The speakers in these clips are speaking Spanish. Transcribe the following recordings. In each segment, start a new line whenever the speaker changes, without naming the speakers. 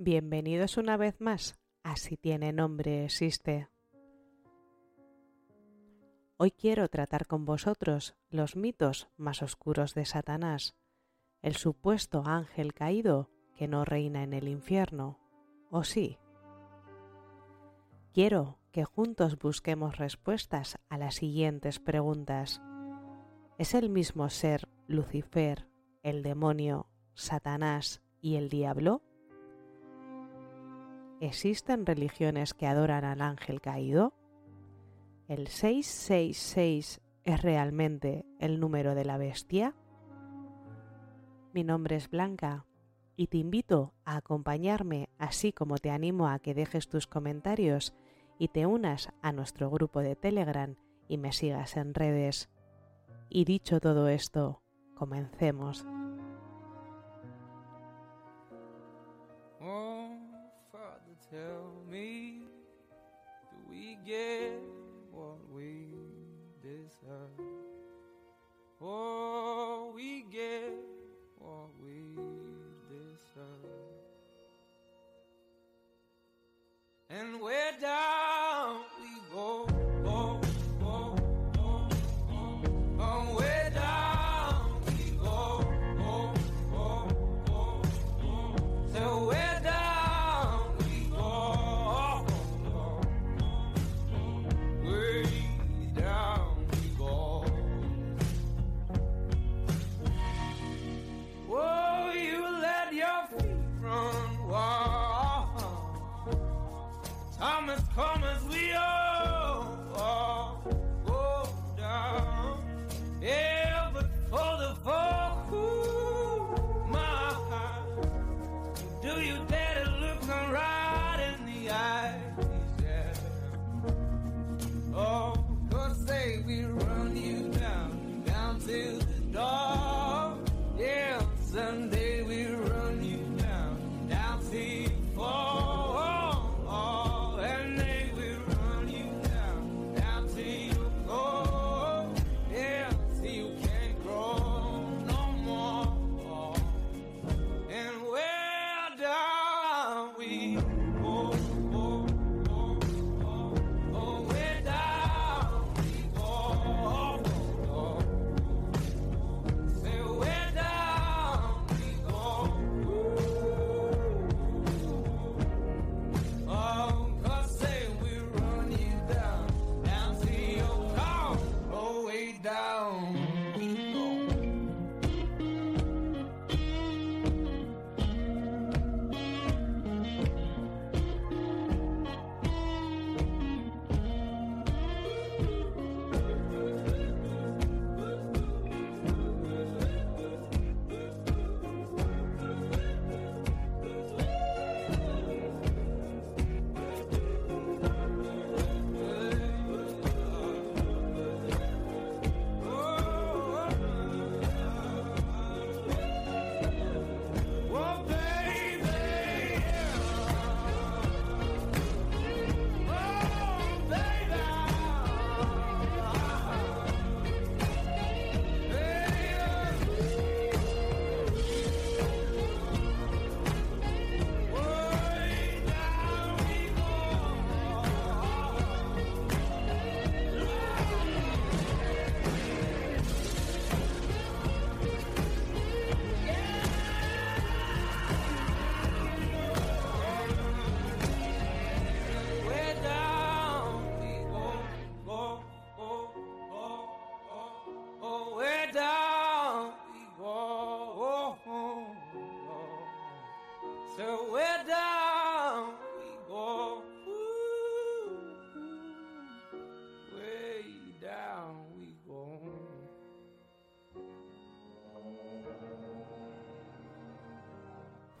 Bienvenidos una vez más a Si tiene nombre existe. Hoy quiero tratar con vosotros los mitos más oscuros de Satanás, el supuesto ángel caído que no reina en el infierno, ¿o sí? Quiero que juntos busquemos respuestas a las siguientes preguntas. ¿Es el mismo ser Lucifer, el demonio, Satanás y el diablo? ¿Existen religiones que adoran al ángel caído? ¿El 666 es realmente el número de la bestia? Mi nombre es Blanca y te invito a acompañarme así como te animo a que dejes tus comentarios y te unas a nuestro grupo de Telegram y me sigas en redes. Y dicho todo esto, comencemos. Tell me, do we get what we deserve? Oh.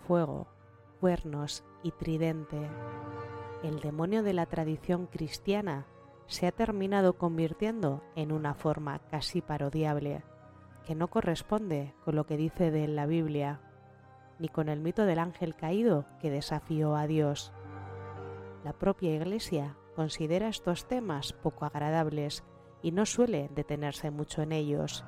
Fuego, cuernos y tridente. El demonio de la tradición cristiana se ha terminado convirtiendo en una forma casi parodiable, que no corresponde con lo que dice de la Biblia, ni con el mito del ángel caído que desafió a Dios. La propia Iglesia considera estos temas poco agradables y no suele detenerse mucho en ellos.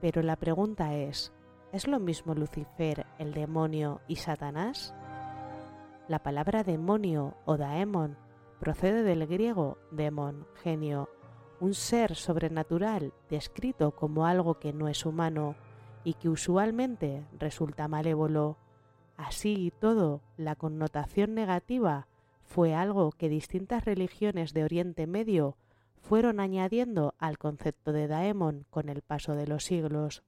Pero la pregunta es, ¿es lo mismo Lucifer, el demonio y Satanás? La palabra demonio o daemon procede del griego demon, genio, un ser sobrenatural descrito como algo que no es humano y que usualmente resulta malévolo. Así y todo, la connotación negativa fue algo que distintas religiones de Oriente Medio fueron añadiendo al concepto de daemon con el paso de los siglos.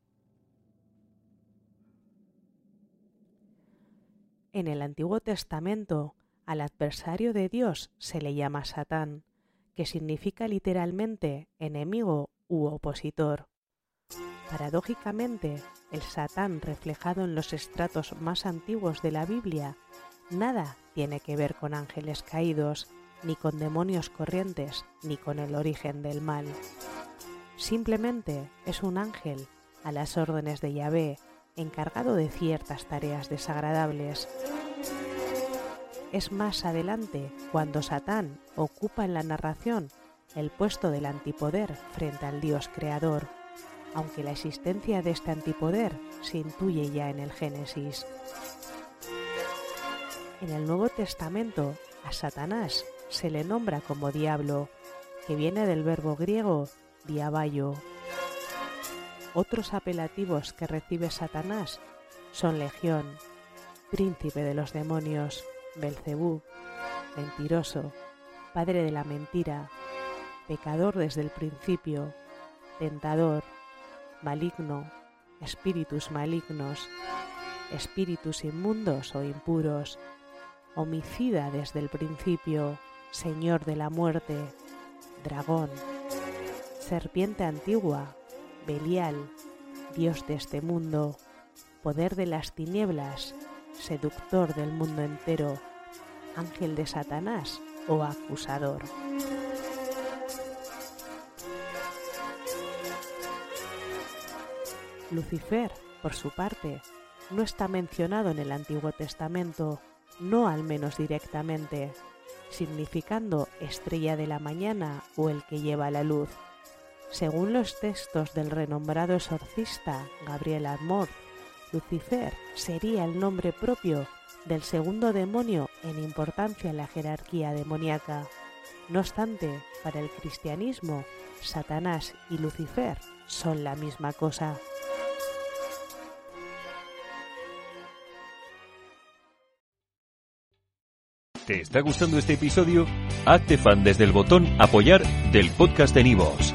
En el Antiguo Testamento, al adversario de Dios se le llama Satán, que significa literalmente enemigo u opositor. Paradójicamente, el Satán reflejado en los estratos más antiguos de la Biblia nada tiene que ver con ángeles caídos, ni con demonios corrientes, ni con el origen del mal. Simplemente es un ángel a las órdenes de Yahvé, encargado de ciertas tareas desagradables. Es más adelante cuando Satán ocupa en la narración el puesto del antipoder frente al Dios creador, aunque la existencia de este antipoder se intuye ya en el Génesis. En el Nuevo Testamento a Satanás se le nombra como diablo, que viene del verbo griego diaballo. Otros apelativos que recibe Satanás son legión, príncipe de los demonios, Belcebú, mentiroso, padre de la mentira, pecador desde el principio, tentador, maligno, espíritus malignos, espíritus inmundos o impuros, homicida desde el principio, Señor de la muerte, dragón, serpiente antigua, Belial, Dios de este mundo, poder de las tinieblas, seductor del mundo entero, ángel de Satanás o acusador. Lucifer, por su parte, no está mencionado en el Antiguo Testamento, no al menos directamente significando estrella de la mañana o el que lleva la luz. Según los textos del renombrado exorcista Gabriel Armor, Lucifer sería el nombre propio del segundo demonio en importancia en la jerarquía demoníaca. No obstante, para el cristianismo, Satanás y Lucifer son la misma cosa.
¿Te está gustando este episodio? Hazte fan desde el botón Apoyar del podcast de Nivos.